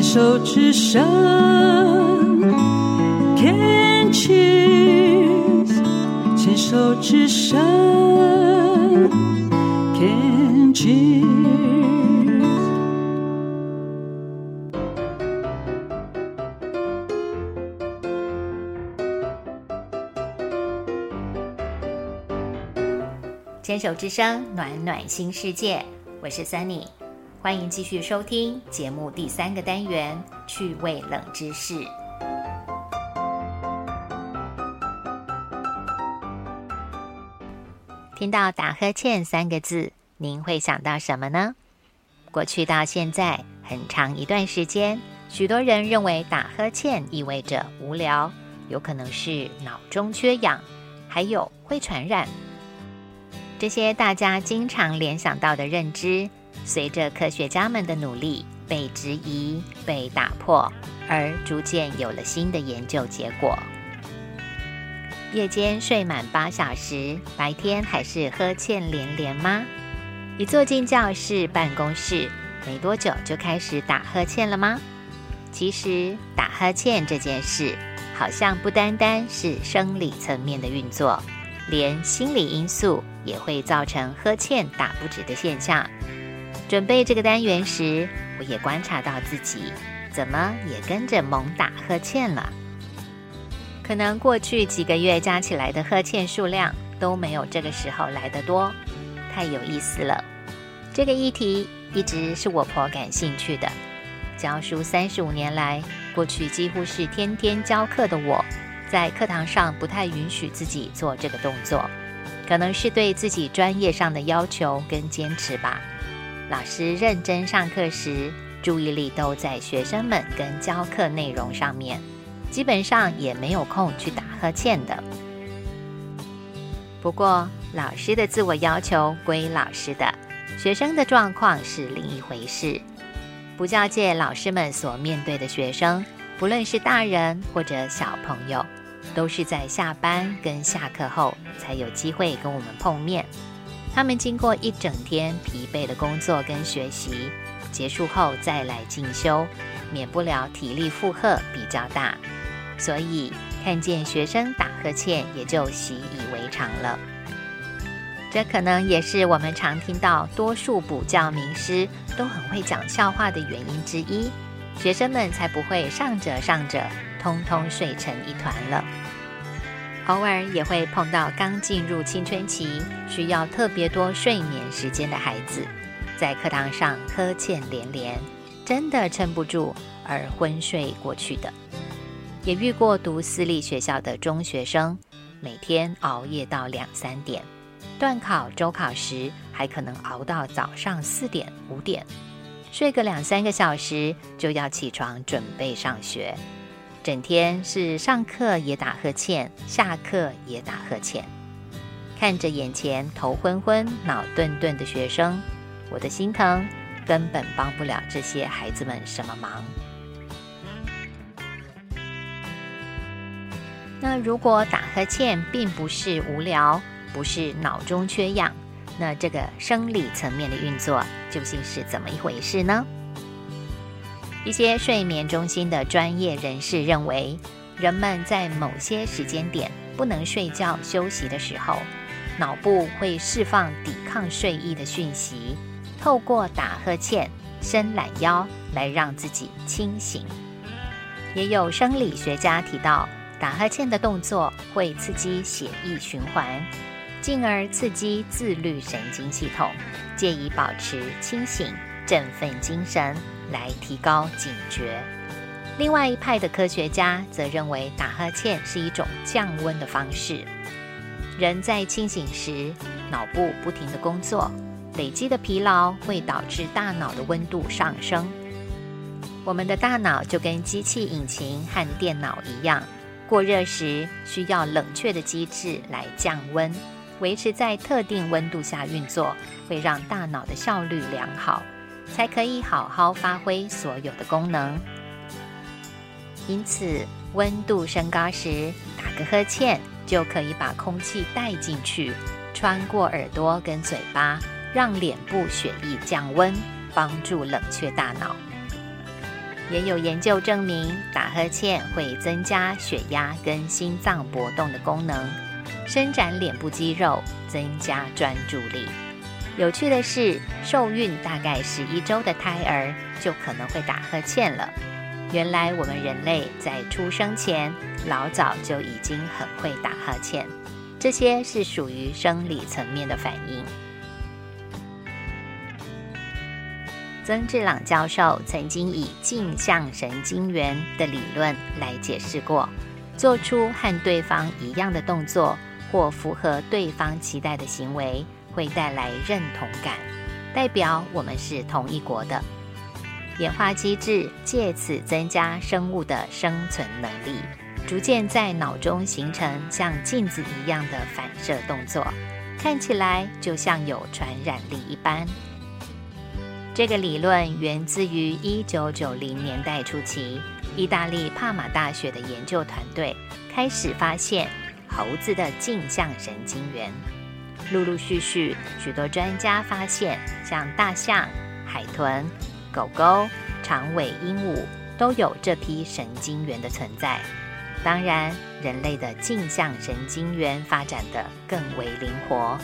牵手之声，Can cheers，牵手之声，Can cheers。牵手之声，暖暖新世界，我是 Sunny，欢迎继续收听节目第三个单元趣味冷知识。听到打呵欠三个字，您会想到什么呢？过去到现在很长一段时间，许多人认为打呵欠意味着无聊，有可能是脑中缺氧，还有会传染。这些大家经常联想到的认知，随着科学家们的努力被质疑、被打破，而逐渐有了新的研究结果。夜间睡满八小时，白天还是呵欠连连吗？一坐进教室、办公室，没多久就开始打呵欠了吗？其实，打呵欠这件事，好像不单单是生理层面的运作。连心理因素也会造成呵欠打不止的现象。准备这个单元时，我也观察到自己怎么也跟着猛打呵欠了。可能过去几个月加起来的呵欠数量都没有这个时候来得多，太有意思了。这个议题一直是我颇感兴趣的。教书三十五年来，过去几乎是天天教课的我。在课堂上不太允许自己做这个动作，可能是对自己专业上的要求跟坚持吧。老师认真上课时，注意力都在学生们跟教课内容上面，基本上也没有空去打呵欠的。不过，老师的自我要求归老师的，学生的状况是另一回事。不教界老师们所面对的学生，不论是大人或者小朋友。都是在下班跟下课后才有机会跟我们碰面。他们经过一整天疲惫的工作跟学习，结束后再来进修，免不了体力负荷比较大，所以看见学生打呵欠也就习以为常了。这可能也是我们常听到多数补教名师都很会讲笑话的原因之一，学生们才不会上着上着。通通睡成一团了。偶尔也会碰到刚进入青春期、需要特别多睡眠时间的孩子，在课堂上呵欠连连，真的撑不住而昏睡过去的。也遇过读私立学校的中学生，每天熬夜到两三点，段考、周考时还可能熬到早上四点、五点，睡个两三个小时就要起床准备上学。整天是上课也打呵欠，下课也打呵欠，看着眼前头昏昏、脑顿顿的学生，我的心疼，根本帮不了这些孩子们什么忙。那如果打呵欠并不是无聊，不是脑中缺氧，那这个生理层面的运作究竟是怎么一回事呢？一些睡眠中心的专业人士认为，人们在某些时间点不能睡觉休息的时候，脑部会释放抵抗睡意的讯息，透过打呵欠、伸懒腰来让自己清醒。也有生理学家提到，打呵欠的动作会刺激血液循环，进而刺激自律神经系统，借以保持清醒、振奋精神。来提高警觉。另外一派的科学家则认为，打呵欠是一种降温的方式。人在清醒时，脑部不停的工作，累积的疲劳会导致大脑的温度上升。我们的大脑就跟机器引擎和电脑一样，过热时需要冷却的机制来降温，维持在特定温度下运作，会让大脑的效率良好。才可以好好发挥所有的功能。因此，温度升高时打个呵欠，就可以把空气带进去，穿过耳朵跟嘴巴，让脸部血液降温，帮助冷却大脑。也有研究证明，打呵欠会增加血压跟心脏搏动的功能，伸展脸部肌肉，增加专注力。有趣的是，受孕大概十一周的胎儿就可能会打呵欠了。原来我们人类在出生前老早就已经很会打呵欠，这些是属于生理层面的反应。曾志朗教授曾经以镜像神经元的理论来解释过，做出和对方一样的动作或符合对方期待的行为，会带来认同感，代表我们是同一国的。演化机制借此增加生物的生存能力，逐渐在脑中形成像镜子一样的反射动作，看起来就像有传染力一般。这个理论源自于1990年代初期，意大利帕马大学的研究团队开始发现猴子的镜像神经元。陆陆续续，许多专家发现，像大象、海豚、狗狗、长尾鹦鹉都有这批神经元的存在。当然，人类的镜像神经元发展得更为灵活。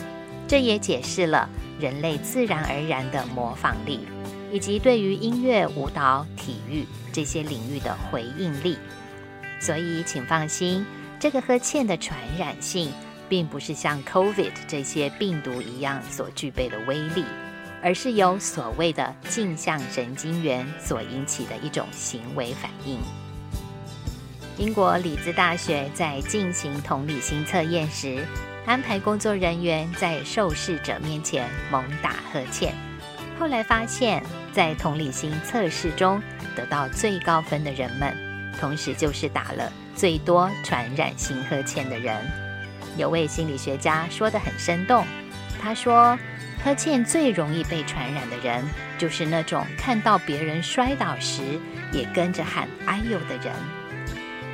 这也解释了人类自然而然的模仿力，以及对于音乐、舞蹈、体育这些领域的回应力。所以，请放心，这个呵欠的传染性，并不是像 COVID 这些病毒一样所具备的威力，而是由所谓的镜像神经元所引起的一种行为反应。英国里兹大学在进行同理心测验时。安排工作人员在受试者面前猛打呵欠，后来发现，在同理心测试中得到最高分的人们，同时就是打了最多传染性呵欠的人。有位心理学家说得很生动，他说：“呵欠最容易被传染的人，就是那种看到别人摔倒时也跟着喊‘哎呦’的人。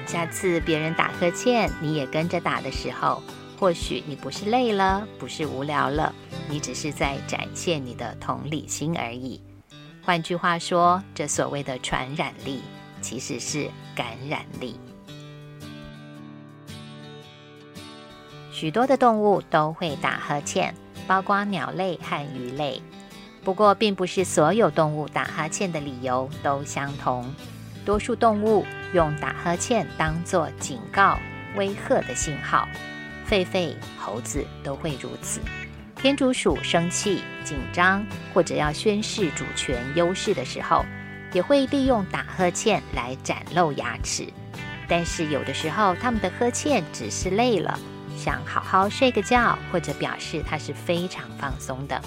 下次别人打呵欠，你也跟着打的时候。”或许你不是累了，不是无聊了，你只是在展现你的同理心而已。换句话说，这所谓的传染力其实是感染力。许多的动物都会打呵欠，包括鸟类和鱼类。不过，并不是所有动物打哈欠的理由都相同。多数动物用打呵欠当作警告、威吓的信号。狒狒、猴子都会如此。天竺鼠生气、紧张或者要宣示主权优势的时候，也会利用打呵欠来展露牙齿。但是有的时候，它们的呵欠只是累了，想好好睡个觉，或者表示它是非常放松的。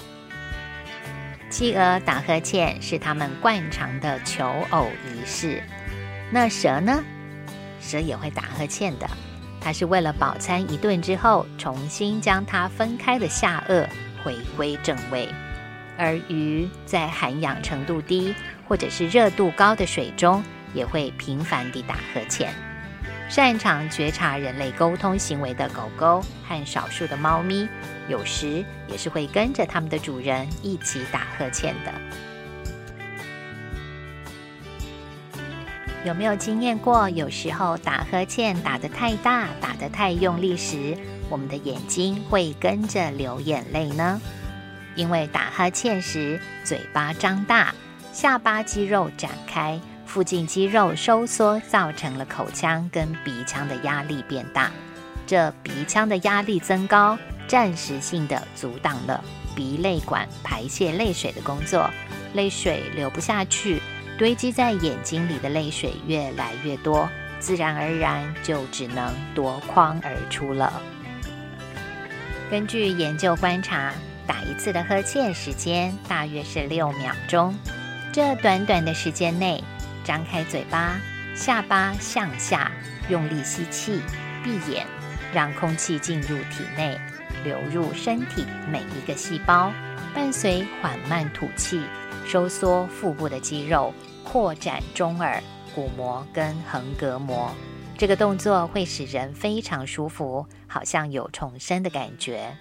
企鹅打呵欠是它们惯常的求偶仪式。那蛇呢？蛇也会打呵欠的。它是为了饱餐一顿之后，重新将它分开的下颚回归正位。而鱼在含氧程度低或者是热度高的水中，也会频繁地打呵欠。擅长觉察人类沟通行为的狗狗和少数的猫咪，有时也是会跟着它们的主人一起打呵欠的。有没有经验过？有时候打呵欠打得太大、打得太用力时，我们的眼睛会跟着流眼泪呢？因为打哈欠时，嘴巴张大，下巴肌肉展开，附近肌肉收缩，造成了口腔跟鼻腔的压力变大。这鼻腔的压力增高，暂时性的阻挡了鼻泪管排泄泪水的工作，泪水流不下去。堆积在眼睛里的泪水越来越多，自然而然就只能夺眶而出了。根据研究观察，打一次的呵欠时间大约是六秒钟。这短短的时间内，张开嘴巴，下巴向下，用力吸气，闭眼，让空气进入体内，流入身体每一个细胞，伴随缓慢吐气。收缩腹部的肌肉，扩展中耳、鼓膜跟横膈膜。这个动作会使人非常舒服，好像有重生的感觉。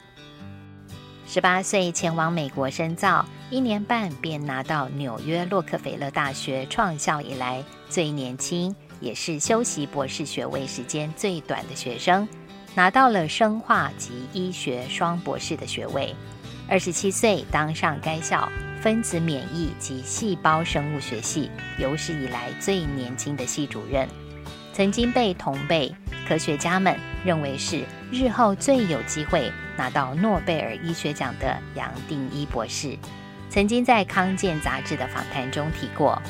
十八岁前往美国深造，一年半便拿到纽约洛克菲勒大学创校以来最年轻，也是修习博士学位时间最短的学生，拿到了生化及医学双博士的学位。二十七岁当上该校分子免疫及细胞生物学系有史以来最年轻的系主任，曾经被同辈科学家们认为是日后最有机会拿到诺贝尔医学奖的杨定一博士。曾经在《康健》杂志的访谈中提过，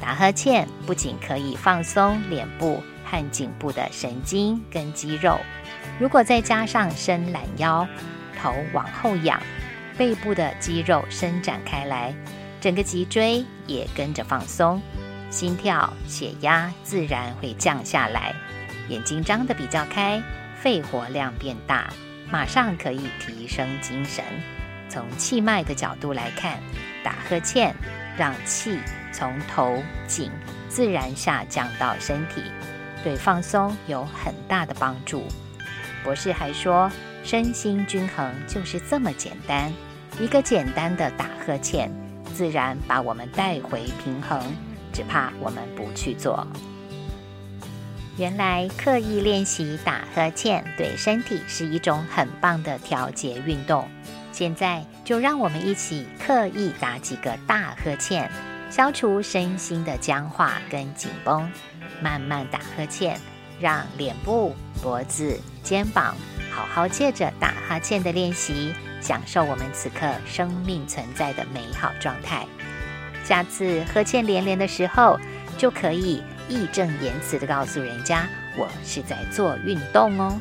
打呵欠不仅可以放松脸部和颈部的神经跟肌肉，如果再加上伸懒腰、头往后仰、背部的肌肉伸展开来，整个脊椎也跟着放松，心跳、血压自然会降下来，眼睛张得比较开，肺活量变大，马上可以提升精神。从气脉的角度来看，打呵欠让气从头颈自然下降到身体，对放松有很大的帮助。博士还说，身心均衡就是这么简单，一个简单的打呵欠，自然把我们带回平衡，只怕我们不去做。原来刻意练习打呵欠对身体是一种很棒的调节运动。现在就让我们一起刻意打几个大呵欠，消除身心的僵化跟紧绷。慢慢打呵欠，让脸部、脖子、肩膀好好借着打哈欠的练习，享受我们此刻生命存在的美好状态。下次呵欠连连的时候，就可以义正言辞的告诉人家：“我是在做运动哦。”